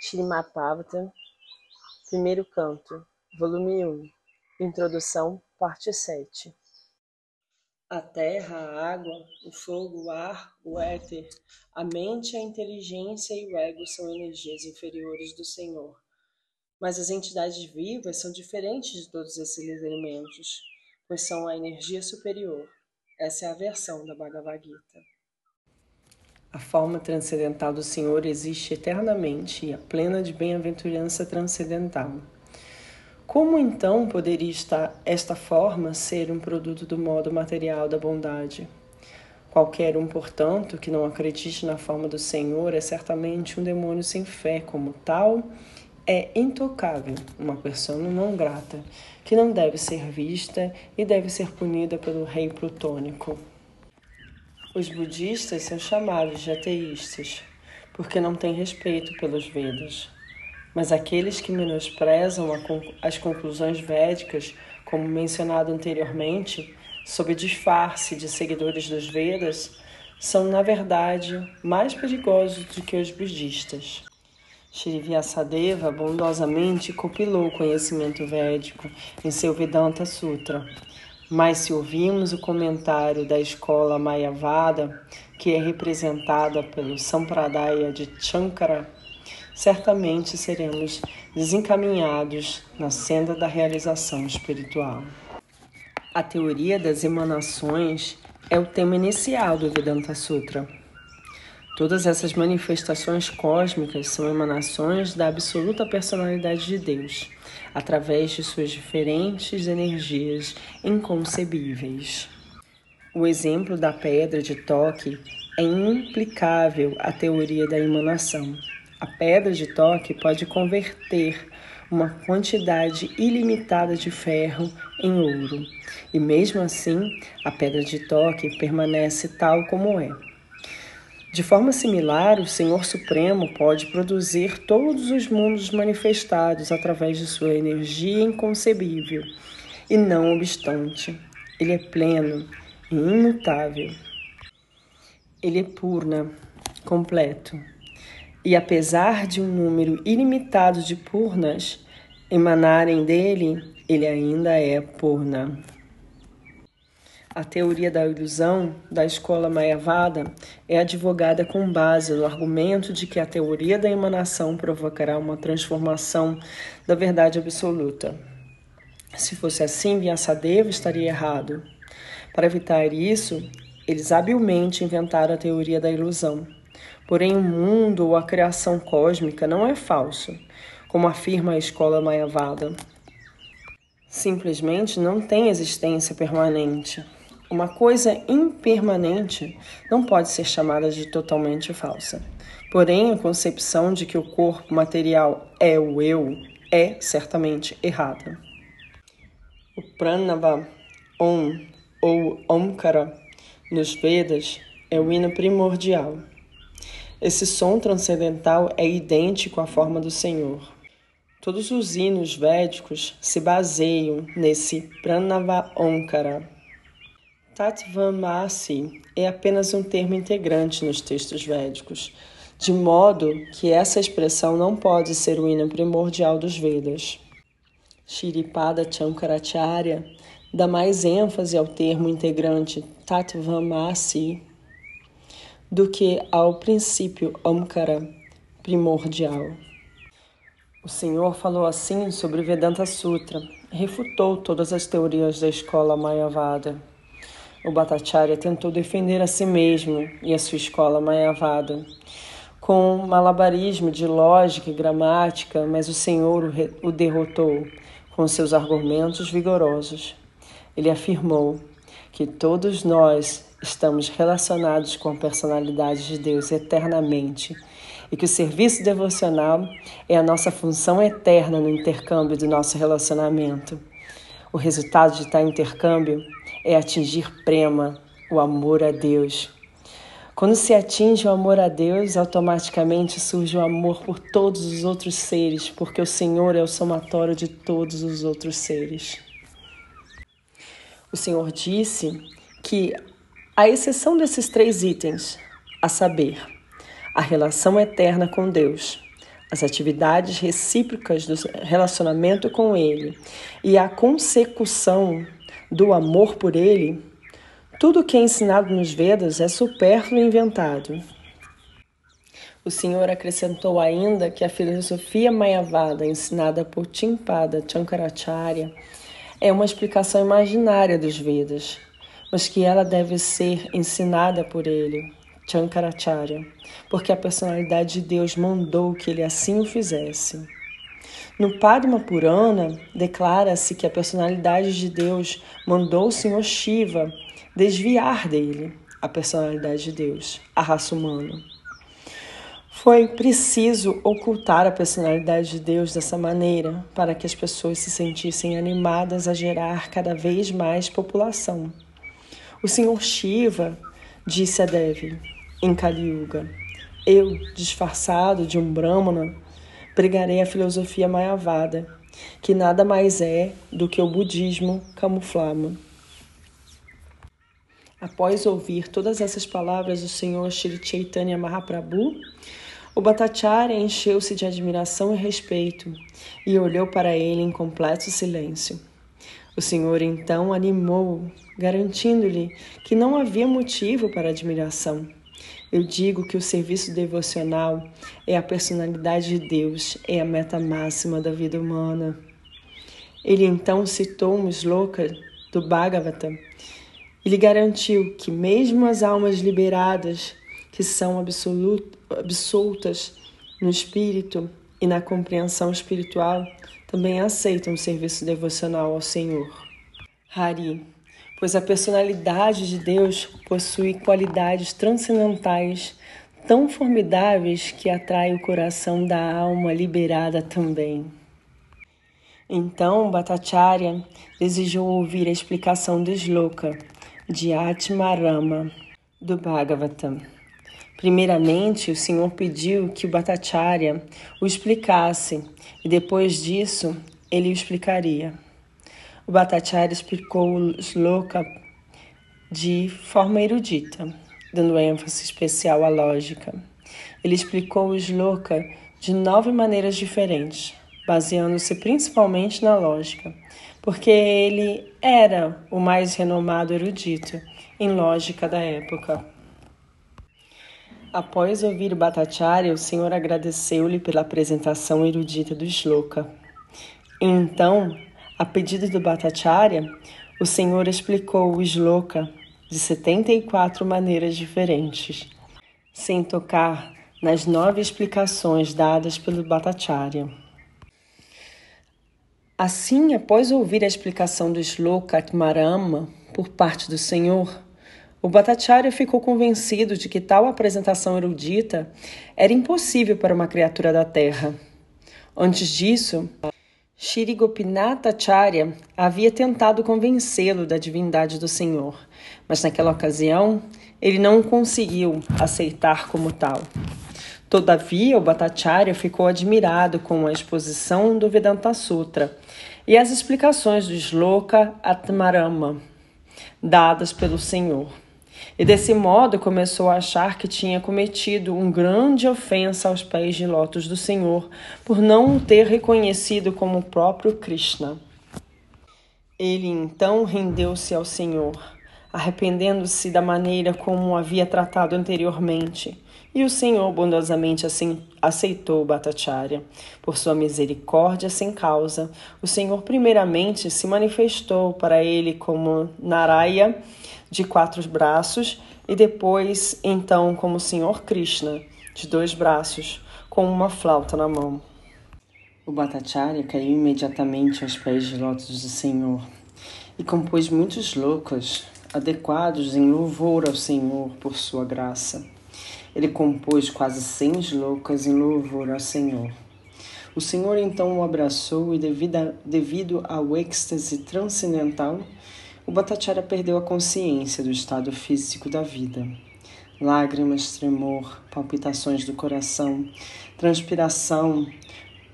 Srimad primeiro canto, volume 1, introdução, parte 7. A terra, a água, o fogo, o ar, o éter, a mente, a inteligência e o ego são energias inferiores do Senhor. Mas as entidades vivas são diferentes de todos esses elementos, pois são a energia superior. Essa é a versão da Bhagavad Gita. A forma transcendental do Senhor existe eternamente e a plena de bem-aventurança transcendental. Como então poderia estar esta forma ser um produto do modo material da bondade? Qualquer um, portanto, que não acredite na forma do Senhor é certamente um demônio sem fé, como tal, é intocável, uma pessoa não grata, que não deve ser vista e deve ser punida pelo rei plutônico. Os budistas são chamados de ateístas, porque não têm respeito pelos Vedas. Mas aqueles que menosprezam as conclusões védicas, como mencionado anteriormente, sob disfarce de seguidores dos Vedas, são, na verdade, mais perigosos do que os budistas. Shri Vyasadeva bondosamente compilou o conhecimento védico em seu Vedanta Sutra, mas se ouvimos o comentário da escola Mayavada, que é representada pelo Sampradaya de Shankara, certamente seremos desencaminhados na senda da realização espiritual. A teoria das emanações é o tema inicial do Vedanta Sutra. Todas essas manifestações cósmicas são emanações da absoluta personalidade de Deus através de suas diferentes energias inconcebíveis. O exemplo da pedra de toque é implicável à teoria da emanação. A pedra de toque pode converter uma quantidade ilimitada de ferro em ouro, e mesmo assim a pedra de toque permanece tal como é. De forma similar, o Senhor Supremo pode produzir todos os mundos manifestados através de sua energia inconcebível, e não obstante, ele é pleno e imutável. Ele é purna, completo. E apesar de um número ilimitado de purnas emanarem dele, ele ainda é purna. A teoria da ilusão da escola Mayavada é advogada com base no argumento de que a teoria da emanação provocará uma transformação da verdade absoluta. Se fosse assim, Vyasadeva estaria errado. Para evitar isso, eles habilmente inventaram a teoria da ilusão. Porém, o mundo ou a criação cósmica não é falso, como afirma a escola Mayavada. Simplesmente não tem existência permanente. Uma coisa impermanente não pode ser chamada de totalmente falsa. Porém, a concepção de que o corpo material é o eu é certamente errada. O Pranava Om ou Omkara nos Vedas é o hino primordial. Esse som transcendental é idêntico à forma do Senhor. Todos os hinos védicos se baseiam nesse Pranava Omkara Tatvamasi é apenas um termo integrante nos textos védicos, de modo que essa expressão não pode ser o hino primordial dos Vedas. Shiripada Chankaracharya dá mais ênfase ao termo integrante Tatvamasi do que ao princípio Omkara primordial. O Senhor falou assim sobre Vedanta Sutra, refutou todas as teorias da escola Mayavada. O Bhattacharya tentou defender a si mesmo e a sua escola Mayavada com malabarismo de lógica e gramática, mas o Senhor o derrotou com seus argumentos vigorosos. Ele afirmou que todos nós estamos relacionados com a personalidade de Deus eternamente e que o serviço devocional é a nossa função eterna no intercâmbio do nosso relacionamento. O resultado de tal intercâmbio é atingir prema, o amor a Deus. Quando se atinge o amor a Deus, automaticamente surge o amor por todos os outros seres, porque o Senhor é o somatório de todos os outros seres. O Senhor disse que, à exceção desses três itens, a saber, a relação eterna com Deus, as atividades recíprocas do relacionamento com Ele e a consecução do amor por Ele, tudo o que é ensinado nos Vedas é supérfluo e inventado. O Senhor acrescentou ainda que a filosofia Mayavada, ensinada por Timpada Chankaracharya, é uma explicação imaginária dos Vedas, mas que ela deve ser ensinada por ele, Chankaracharya, porque a personalidade de Deus mandou que ele assim o fizesse. No Padma Purana, declara-se que a personalidade de Deus mandou o Senhor Shiva desviar dele a personalidade de Deus, a raça humana. Foi preciso ocultar a personalidade de Deus dessa maneira para que as pessoas se sentissem animadas a gerar cada vez mais população. O Senhor Shiva disse a Devi em Kali Yuga: Eu, disfarçado de um Brahmana, pregarei a filosofia Mayavada, que nada mais é do que o budismo camuflado. Após ouvir todas essas palavras do Senhor Shri Chaitanya Mahaprabhu, o Bhattacharya encheu-se de admiração e respeito e olhou para ele em completo silêncio. O Senhor então animou, garantindo-lhe que não havia motivo para admiração. Eu digo que o serviço devocional é a personalidade de Deus, é a meta máxima da vida humana. Ele então citou um sloka do Bhagavata e lhe garantiu que, mesmo as almas liberadas, que são absolutas no espírito e na compreensão espiritual, também aceitam o serviço devocional ao Senhor. Hari, pois a personalidade de Deus possui qualidades transcendentais tão formidáveis que atrai o coração da alma liberada também. Então Bhattacharya desejou ouvir a explicação do Sloka de Atmarama do Bhagavatam. Primeiramente, o Senhor pediu que o Bhattacharya o explicasse e depois disso ele o explicaria. O Bhattacharya explicou o sloka de forma erudita, dando ênfase especial à lógica. Ele explicou o sloka de nove maneiras diferentes, baseando-se principalmente na lógica, porque ele era o mais renomado erudito em lógica da época. Após ouvir o Bhattacharya, o Senhor agradeceu-lhe pela apresentação erudita do Shloka. Então, a pedido do Bhattacharya, o Senhor explicou o Shloka de 74 maneiras diferentes, sem tocar nas nove explicações dadas pelo Bhattacharya. Assim, após ouvir a explicação do Shloka Atmarama por parte do Senhor, o Bhattacharya ficou convencido de que tal apresentação erudita era impossível para uma criatura da Terra. Antes disso, Shri Gopinathacharya havia tentado convencê-lo da divindade do Senhor, mas naquela ocasião ele não conseguiu aceitar como tal. Todavia, o Bhattacharya ficou admirado com a exposição do Vedanta Sutra e as explicações do Shloka Atmarama dadas pelo Senhor e desse modo começou a achar que tinha cometido uma grande ofensa aos pés de lótus do Senhor por não o ter reconhecido como o próprio Krishna. Ele então rendeu-se ao Senhor, arrependendo-se da maneira como o havia tratado anteriormente, e o Senhor bondosamente assim aceitou Bhattacharya. Por sua misericórdia sem causa, o Senhor primeiramente se manifestou para ele como Naraya de quatro braços, e depois, então, como o Senhor Krishna, de dois braços, com uma flauta na mão. O Bhattacharya caiu imediatamente aos pés de lótus do Senhor e compôs muitos loucos adequados em louvor ao Senhor por sua graça. Ele compôs quase cem loucas em louvor ao Senhor. O Senhor então o abraçou e, devido, devido ao êxtase transcendental, o Bhattacharya perdeu a consciência do estado físico da vida. Lágrimas, tremor, palpitações do coração, transpiração,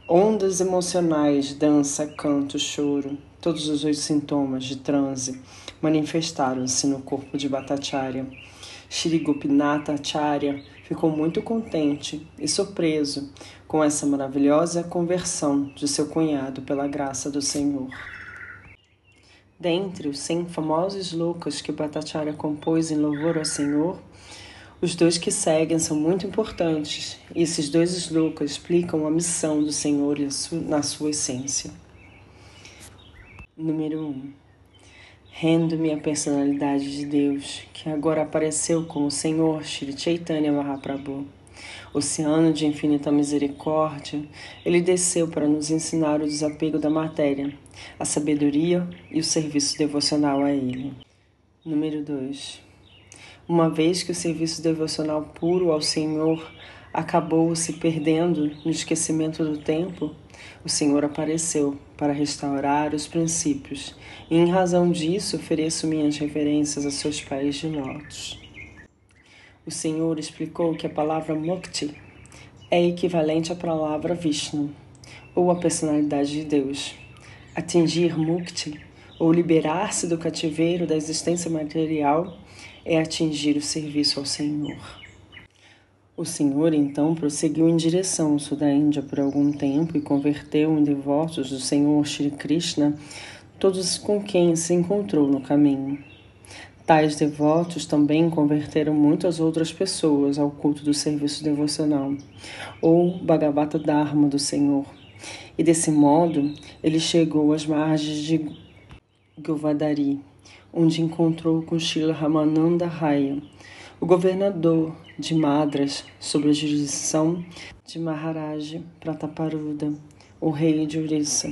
ondas emocionais, dança, canto, choro, todos os oito sintomas de transe manifestaram-se no corpo de Bhattacharya. Shri Acharya ficou muito contente e surpreso com essa maravilhosa conversão de seu cunhado pela graça do Senhor. Dentre os cem famosos loucos que Bhattacharya compôs em louvor ao Senhor, os dois que seguem são muito importantes, e esses dois slokas explicam a missão do Senhor na sua essência. Número 1. Um, Rendo-me a personalidade de Deus, que agora apareceu como Senhor Shri Chaitanya Mahaprabhu. Oceano de infinita misericórdia, ele desceu para nos ensinar o desapego da matéria, a sabedoria e o serviço devocional a ele. Número 2. Uma vez que o serviço devocional puro ao Senhor acabou se perdendo no esquecimento do tempo, o Senhor apareceu para restaurar os princípios, e em razão disso ofereço minhas reverências a seus pés de lótus. O Senhor explicou que a palavra Mukti é equivalente à palavra Vishnu, ou a personalidade de Deus. Atingir Mukti, ou liberar-se do cativeiro da existência material, é atingir o serviço ao Senhor. O Senhor então prosseguiu em direção ao sul da Índia por algum tempo e converteu em devotos do Senhor Shri Krishna todos com quem se encontrou no caminho. Tais devotos também converteram muitas outras pessoas ao culto do serviço devocional, ou Bhagavata Dharma do Senhor. E desse modo, ele chegou às margens de Govadari, onde encontrou com Srila Ramananda Raya, o governador de Madras sob a jurisdição de Maharaj Prataparuda, o rei de Orissa.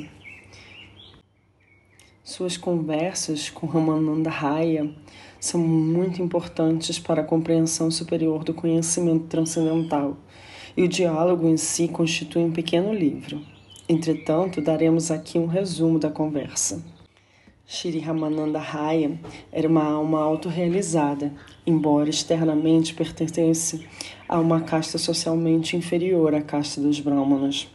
Suas conversas com Ramananda Raya são muito importantes para a compreensão superior do conhecimento transcendental, e o diálogo em si constitui um pequeno livro. Entretanto, daremos aqui um resumo da conversa. Shri Ramananda Raya era uma alma autorrealizada, embora externamente pertencesse a uma casta socialmente inferior à casta dos Brahmanas.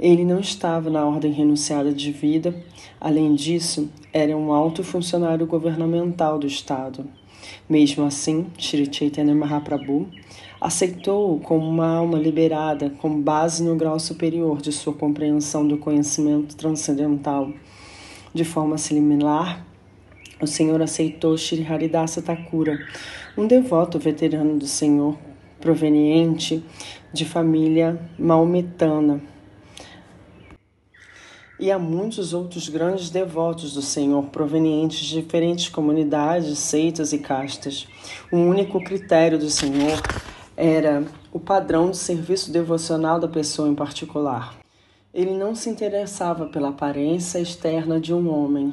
Ele não estava na ordem renunciada de vida, além disso, era um alto funcionário governamental do Estado. Mesmo assim, Shri Chaitanya Mahaprabhu aceitou-o como uma alma liberada com base no grau superior de sua compreensão do conhecimento transcendental de forma similar, o Senhor aceitou Shri Haridasa Thakura, um devoto veterano do Senhor, proveniente de família maometana. E há muitos outros grandes devotos do Senhor, provenientes de diferentes comunidades, seitas e castas. O único critério do Senhor era o padrão de serviço devocional da pessoa em particular. Ele não se interessava pela aparência externa de um homem.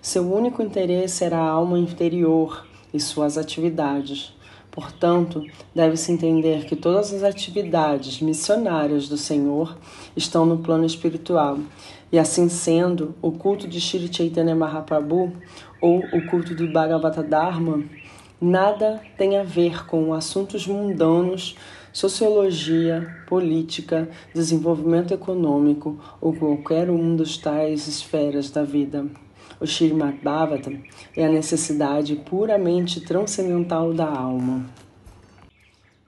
Seu único interesse era a alma interior e suas atividades. Portanto, deve-se entender que todas as atividades missionárias do Senhor estão no plano espiritual, e assim sendo, o culto de Shri Chaitanya Mahaprabhu ou o culto do Bhagavata Dharma nada tem a ver com assuntos mundanos sociologia, política, desenvolvimento econômico ou qualquer um dos tais esferas da vida. O Srimad Bhagavatam é a necessidade puramente transcendental da alma.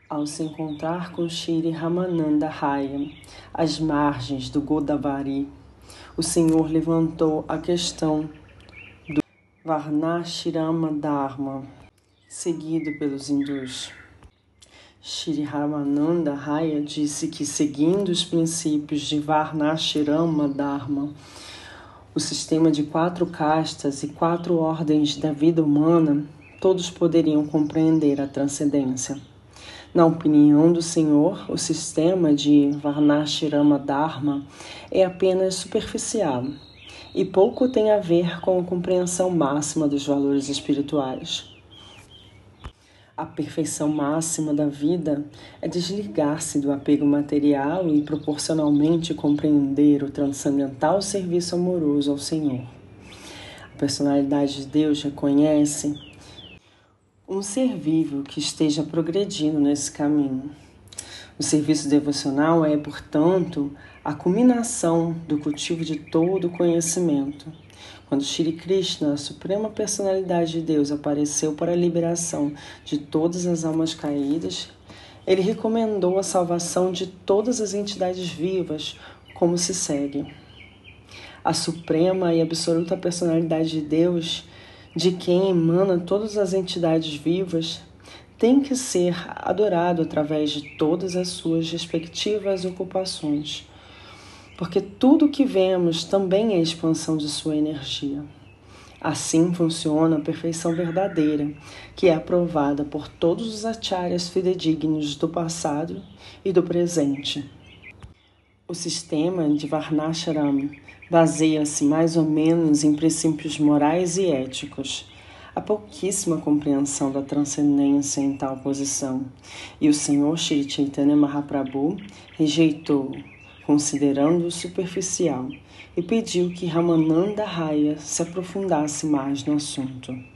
Ao se encontrar com Shri Ramananda Raya, às margens do Godavari, o Senhor levantou a questão do Varnashirama Dharma, seguido pelos hindus. Shri Ramananda Raya disse que, seguindo os princípios de Varnashirama Dharma, o sistema de quatro castas e quatro ordens da vida humana, todos poderiam compreender a transcendência. Na opinião do Senhor, o sistema de Varnashirama Dharma é apenas superficial e pouco tem a ver com a compreensão máxima dos valores espirituais. A perfeição máxima da vida é desligar-se do apego material e proporcionalmente compreender o transcendental serviço amoroso ao Senhor. A personalidade de Deus reconhece um ser vivo que esteja progredindo nesse caminho. O serviço devocional é, portanto, a culminação do cultivo de todo o conhecimento quando Shri Krishna, a suprema personalidade de Deus, apareceu para a liberação de todas as almas caídas, Ele recomendou a salvação de todas as entidades vivas, como se segue. A suprema e absoluta personalidade de Deus, de quem emana todas as entidades vivas, tem que ser adorado através de todas as suas respectivas ocupações, porque tudo que vemos também é expansão de sua energia. Assim funciona a perfeição verdadeira, que é aprovada por todos os acharyas fidedignos do passado e do presente. O sistema de Varnashram baseia-se mais ou menos em princípios morais e éticos. Há pouquíssima compreensão da transcendência em tal posição, e o Senhor Shri Chaitanya Mahaprabhu rejeitou, considerando-o superficial e pediu que Ramananda Raya se aprofundasse mais no assunto.